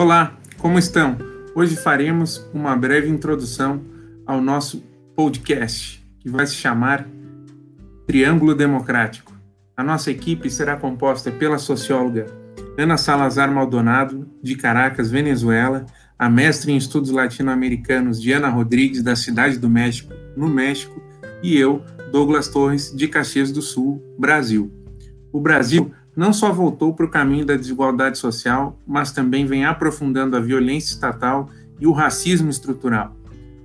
Olá, como estão? Hoje faremos uma breve introdução ao nosso podcast, que vai se chamar Triângulo Democrático. A nossa equipe será composta pela socióloga Ana Salazar Maldonado, de Caracas, Venezuela, a mestre em estudos latino-americanos Diana Rodrigues, da Cidade do México, no México, e eu, Douglas Torres, de Caxias do Sul, Brasil. O Brasil não só voltou para o caminho da desigualdade social, mas também vem aprofundando a violência estatal e o racismo estrutural.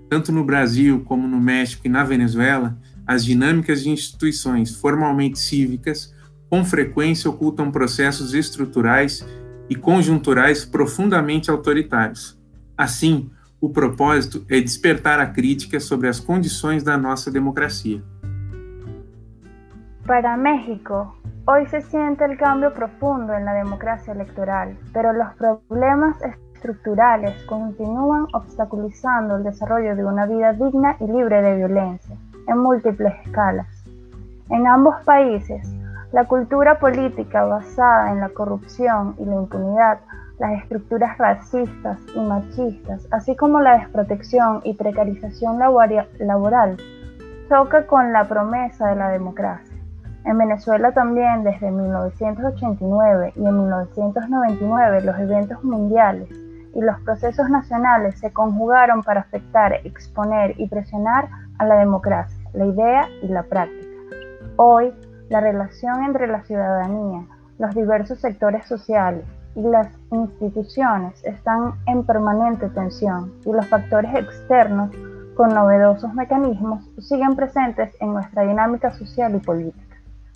Tanto no Brasil como no México e na Venezuela, as dinâmicas de instituições formalmente cívicas com frequência ocultam processos estruturais e conjunturais profundamente autoritários. Assim, o propósito é despertar a crítica sobre as condições da nossa democracia. Para México, hoy se siente el cambio profundo en la democracia electoral, pero los problemas estructurales continúan obstaculizando el desarrollo de una vida digna y libre de violencia en múltiples escalas. En ambos países, la cultura política basada en la corrupción y la impunidad las estructuras racistas y machistas, así como la desprotección y precarización laboral, choca con la promesa de la democracia. En Venezuela también desde 1989 y en 1999 los eventos mundiales y los procesos nacionales se conjugaron para afectar, exponer y presionar a la democracia, la idea y la práctica. Hoy, la relación entre la ciudadanía, los diversos sectores sociales, y las instituciones están en permanente tensión y los factores externos con novedosos mecanismos siguen presentes en nuestra dinámica social y política.